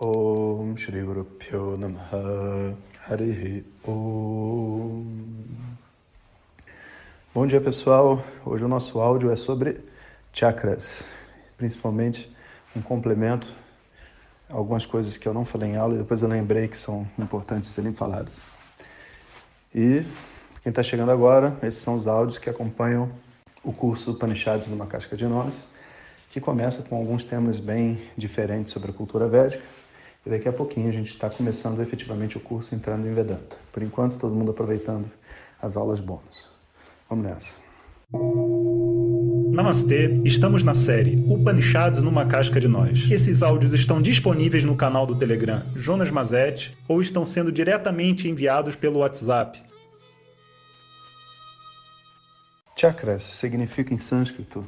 Om Shri Guru Pyo Namaha Harihi Om Bom dia pessoal, hoje o nosso áudio é sobre chakras, principalmente um complemento algumas coisas que eu não falei em aula e depois eu lembrei que são importantes serem faladas. E quem está chegando agora, esses são os áudios que acompanham o curso Upanishads numa Casca de Nós, que começa com alguns temas bem diferentes sobre a cultura védica. E daqui a pouquinho a gente está começando efetivamente o curso entrando em Vedanta. Por enquanto, todo mundo aproveitando as aulas bônus. Vamos nessa. Namastê, estamos na série Upanishads numa casca de nós. Esses áudios estão disponíveis no canal do Telegram Jonas Mazet ou estão sendo diretamente enviados pelo WhatsApp. Chakras significa em sânscrito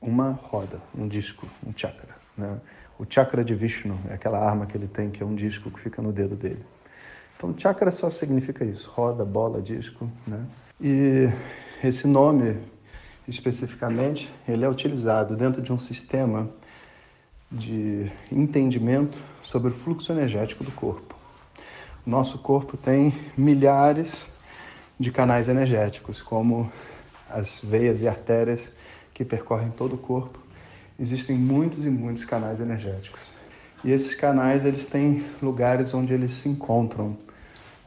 uma roda, um disco, um chakra. Né? O chakra de Vishnu é aquela arma que ele tem, que é um disco que fica no dedo dele. Então, chakra só significa isso: roda, bola, disco. Né? E esse nome especificamente, ele é utilizado dentro de um sistema de entendimento sobre o fluxo energético do corpo. Nosso corpo tem milhares de canais energéticos, como as veias e artérias que percorrem todo o corpo. Existem muitos e muitos canais energéticos. E esses canais, eles têm lugares onde eles se encontram,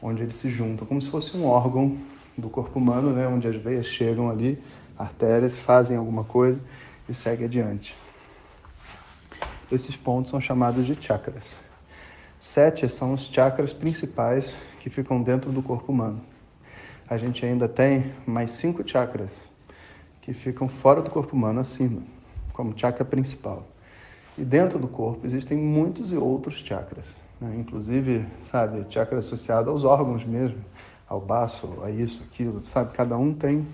onde eles se juntam, como se fosse um órgão do corpo humano, né, onde as veias chegam ali artérias, fazem alguma coisa e segue adiante. Esses pontos são chamados de chakras. Sete são os chakras principais que ficam dentro do corpo humano. A gente ainda tem mais cinco chakras que ficam fora do corpo humano, acima, como chakra principal. E dentro do corpo existem muitos e outros chakras, né? inclusive, sabe, chakra associado aos órgãos mesmo, ao baço, a isso, aquilo, sabe? Cada um tem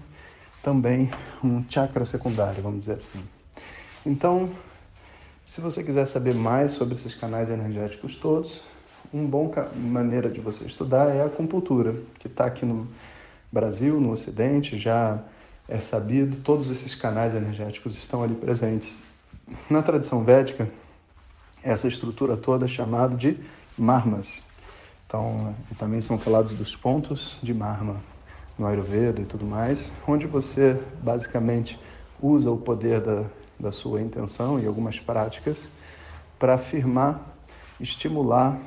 também um chakra secundário, vamos dizer assim. Então, se você quiser saber mais sobre esses canais energéticos todos, uma boa maneira de você estudar é a acupuntura, que está aqui no Brasil, no Ocidente, já é sabido, todos esses canais energéticos estão ali presentes. Na tradição védica, essa estrutura toda é chamada de marmas. Então, também são falados dos pontos de marma no Ayurveda e tudo mais, onde você basicamente usa o poder da, da sua intenção e algumas práticas para afirmar, estimular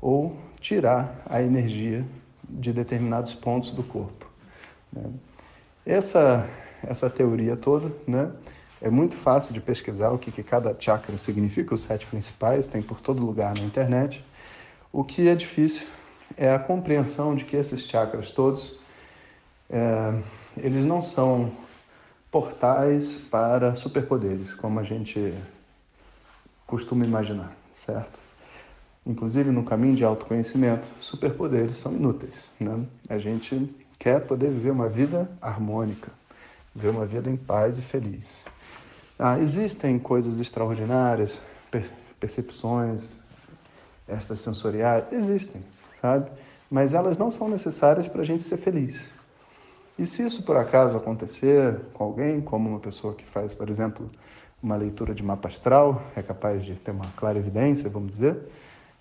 ou tirar a energia de determinados pontos do corpo. Né? Essa, essa teoria toda né, é muito fácil de pesquisar o que, que cada chakra significa, os sete principais, tem por todo lugar na internet. O que é difícil é a compreensão de que esses chakras todos é, eles não são portais para superpoderes, como a gente costuma imaginar, certo? Inclusive no caminho de autoconhecimento, superpoderes são inúteis. Né? A gente quer poder viver uma vida harmônica, viver uma vida em paz e feliz. Ah, existem coisas extraordinárias, percepções extrasensoriais, existem, sabe? Mas elas não são necessárias para a gente ser feliz. E se isso por acaso acontecer com alguém, como uma pessoa que faz, por exemplo, uma leitura de mapa astral, é capaz de ter uma clara evidência, vamos dizer,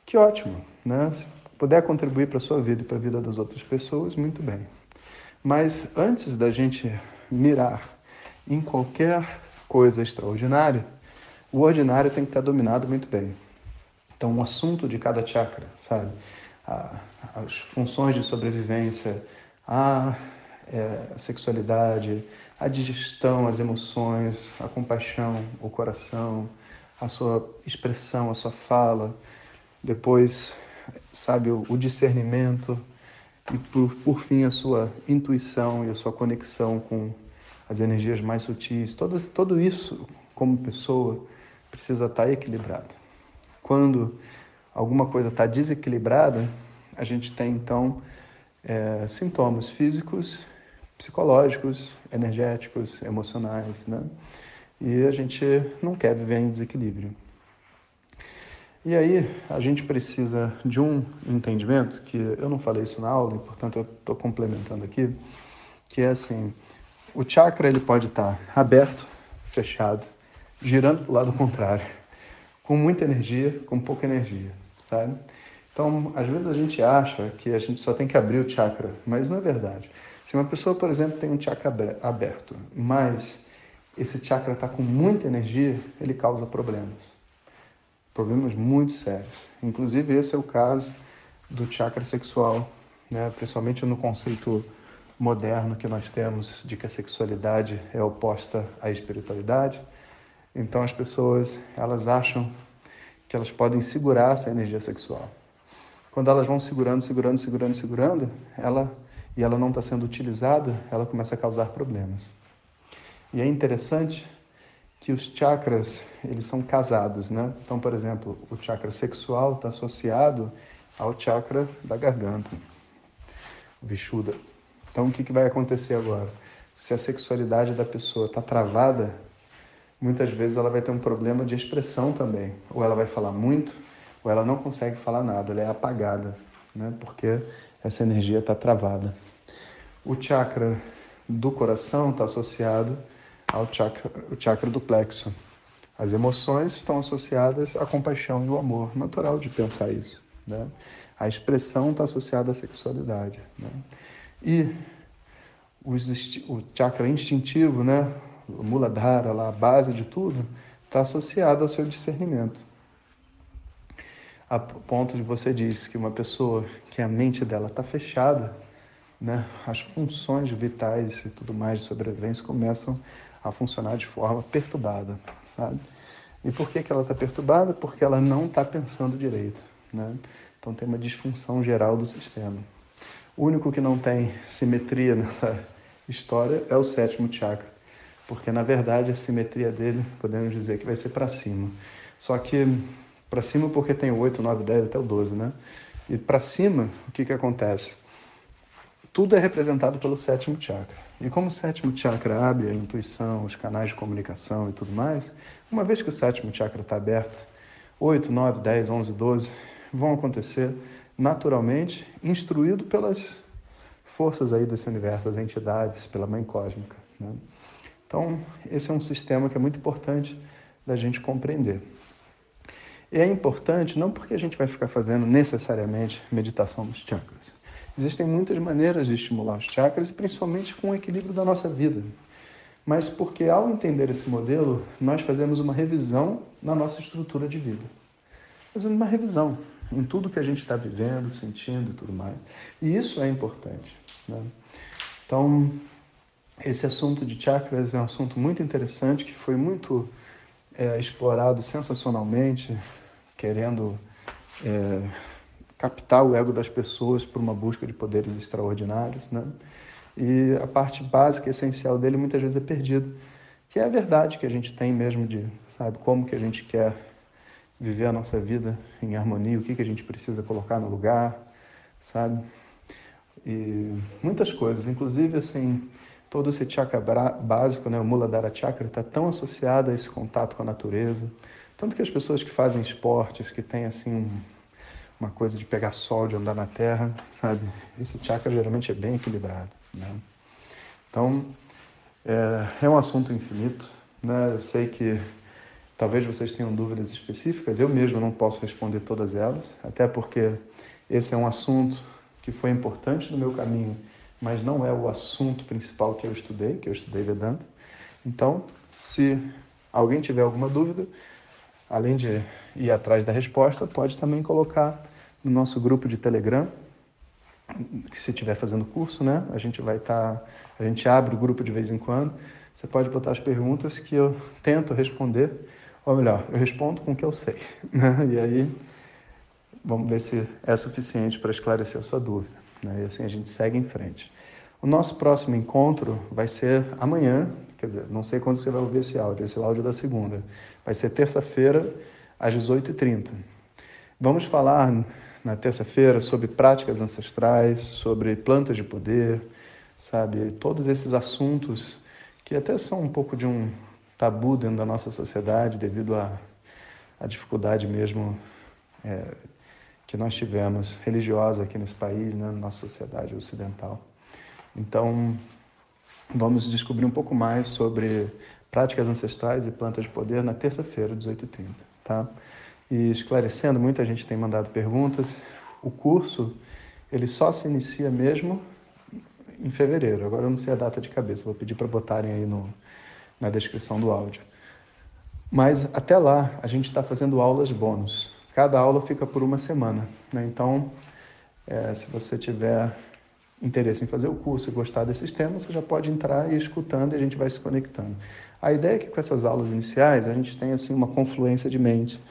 que ótimo, né? Se puder contribuir para a sua vida e para a vida das outras pessoas, muito bem. Mas antes da gente mirar em qualquer coisa extraordinária, o ordinário tem que estar dominado muito bem. Então, o assunto de cada chakra, sabe? as funções de sobrevivência, a é, a sexualidade, a digestão, as emoções, a compaixão, o coração, a sua expressão, a sua fala, depois, sabe, o discernimento e, por, por fim, a sua intuição e a sua conexão com as energias mais sutis. Todas, tudo isso, como pessoa, precisa estar equilibrado. Quando alguma coisa está desequilibrada, a gente tem então é, sintomas físicos psicológicos, energéticos, emocionais, né? E a gente não quer viver em desequilíbrio. E aí a gente precisa de um entendimento que eu não falei isso na aula, e, portanto eu estou complementando aqui, que é assim, o chakra ele pode estar aberto, fechado, girando para o lado contrário, com muita energia, com pouca energia, sabe? Então, às vezes a gente acha que a gente só tem que abrir o chakra, mas não é verdade. Se uma pessoa, por exemplo, tem um chakra aberto, mas esse chakra está com muita energia, ele causa problemas. Problemas muito sérios. Inclusive, esse é o caso do chakra sexual, né? principalmente no conceito moderno que nós temos de que a sexualidade é oposta à espiritualidade. Então, as pessoas elas acham que elas podem segurar essa energia sexual. Quando elas vão segurando, segurando, segurando, segurando, ela e ela não está sendo utilizada, ela começa a causar problemas. E é interessante que os chakras eles são casados, né? Então, por exemplo, o chakra sexual está associado ao chakra da garganta, o Vishuddha. Então, o que, que vai acontecer agora? Se a sexualidade da pessoa está travada, muitas vezes ela vai ter um problema de expressão também. Ou ela vai falar muito, ou ela não consegue falar nada, ela é apagada, né? porque essa energia está travada. O chakra do coração está associado ao chakra, o chakra do plexo. As emoções estão associadas à compaixão e ao amor, natural de pensar isso. Né? A expressão está associada à sexualidade. Né? E os, o chakra instintivo, né? o Muladhara, lá, a base de tudo, está associado ao seu discernimento. A ponto de você disse que uma pessoa que a mente dela está fechada, né? as funções vitais e tudo mais de sobrevivência começam a funcionar de forma perturbada, sabe? E por que, que ela está perturbada? Porque ela não está pensando direito, né? Então tem uma disfunção geral do sistema. O único que não tem simetria nessa história é o sétimo chakra, porque na verdade a simetria dele, podemos dizer que vai ser para cima. Só que para cima porque tem o 8, 9, 10 até o 12, né? E para cima, o que que acontece? Tudo é representado pelo sétimo chakra. E como o sétimo chakra abre a intuição, os canais de comunicação e tudo mais, uma vez que o sétimo chakra está aberto, 8, 9, 10, 11, 12 vão acontecer naturalmente, instruído pelas forças aí desse universo, as entidades, pela mãe cósmica. Né? Então, esse é um sistema que é muito importante da gente compreender. E é importante não porque a gente vai ficar fazendo necessariamente meditação dos chakras. Existem muitas maneiras de estimular os chakras e principalmente com o equilíbrio da nossa vida. Mas porque ao entender esse modelo, nós fazemos uma revisão na nossa estrutura de vida. Fazendo uma revisão em tudo que a gente está vivendo, sentindo e tudo mais. E isso é importante. Né? Então, esse assunto de chakras é um assunto muito interessante que foi muito é, explorado sensacionalmente, querendo é, captar o ego das pessoas por uma busca de poderes extraordinários. Né? E a parte básica, essencial dele, muitas vezes é perdida, que é a verdade que a gente tem mesmo de, sabe, como que a gente quer viver a nossa vida em harmonia, o que, que a gente precisa colocar no lugar, sabe? E muitas coisas, inclusive assim, todo esse chakra básico, né, o Muladhara Chakra, está tão associado a esse contato com a natureza. Tanto que as pessoas que fazem esportes, que têm assim uma coisa de pegar sol, de andar na terra, sabe? Esse chakra geralmente é bem equilibrado, né? Então, é, é um assunto infinito, né? Eu sei que Talvez vocês tenham dúvidas específicas, eu mesmo não posso responder todas elas, até porque esse é um assunto que foi importante no meu caminho, mas não é o assunto principal que eu estudei, que eu estudei Vedanta. Então, se alguém tiver alguma dúvida, além de ir atrás da resposta, pode também colocar no nosso grupo de Telegram, que se estiver fazendo curso, né? A gente vai estar, tá, a gente abre o grupo de vez em quando. Você pode botar as perguntas que eu tento responder ou melhor, eu respondo com o que eu sei. Né? E aí, vamos ver se é suficiente para esclarecer a sua dúvida. Né? E assim a gente segue em frente. O nosso próximo encontro vai ser amanhã, quer dizer, não sei quando você vai ouvir esse áudio, esse áudio é da segunda. Vai ser terça-feira, às 18h30. Vamos falar na terça-feira sobre práticas ancestrais, sobre plantas de poder, sabe? Todos esses assuntos que até são um pouco de um tabu dentro da nossa sociedade devido à, à dificuldade mesmo é, que nós tivemos religiosa aqui nesse país, né, na nossa sociedade ocidental. Então, vamos descobrir um pouco mais sobre Práticas Ancestrais e Plantas de Poder, na terça-feira, 18h30. Tá? E esclarecendo, muita gente tem mandado perguntas. O curso, ele só se inicia mesmo em fevereiro. Agora eu não sei a data de cabeça, vou pedir para botarem aí no, na descrição do áudio. Mas até lá, a gente está fazendo aulas bônus. Cada aula fica por uma semana. Né? Então, é, se você tiver interesse em fazer o curso e gostar desses temas, você já pode entrar e ir escutando e a gente vai se conectando. A ideia é que com essas aulas iniciais a gente tenha assim uma confluência de mente,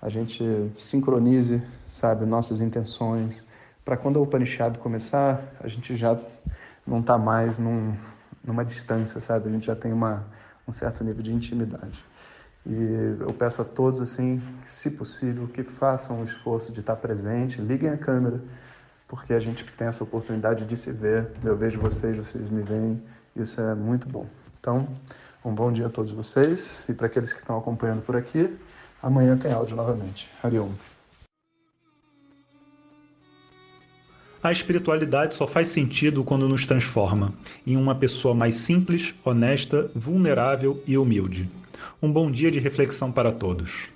a gente sincronize, sabe, nossas intenções, para quando o Upanishad começar, a gente já não está mais num, numa distância, sabe? A gente já tem uma, um certo nível de intimidade. E eu peço a todos, assim, se possível, que façam o esforço de estar presente, liguem a câmera, porque a gente tem essa oportunidade de se ver. Eu vejo vocês, vocês me veem, isso é muito bom. Então, um bom dia a todos vocês e para aqueles que estão acompanhando por aqui, amanhã tem áudio novamente. Hariom. A espiritualidade só faz sentido quando nos transforma em uma pessoa mais simples, honesta, vulnerável e humilde. Um bom dia de reflexão para todos.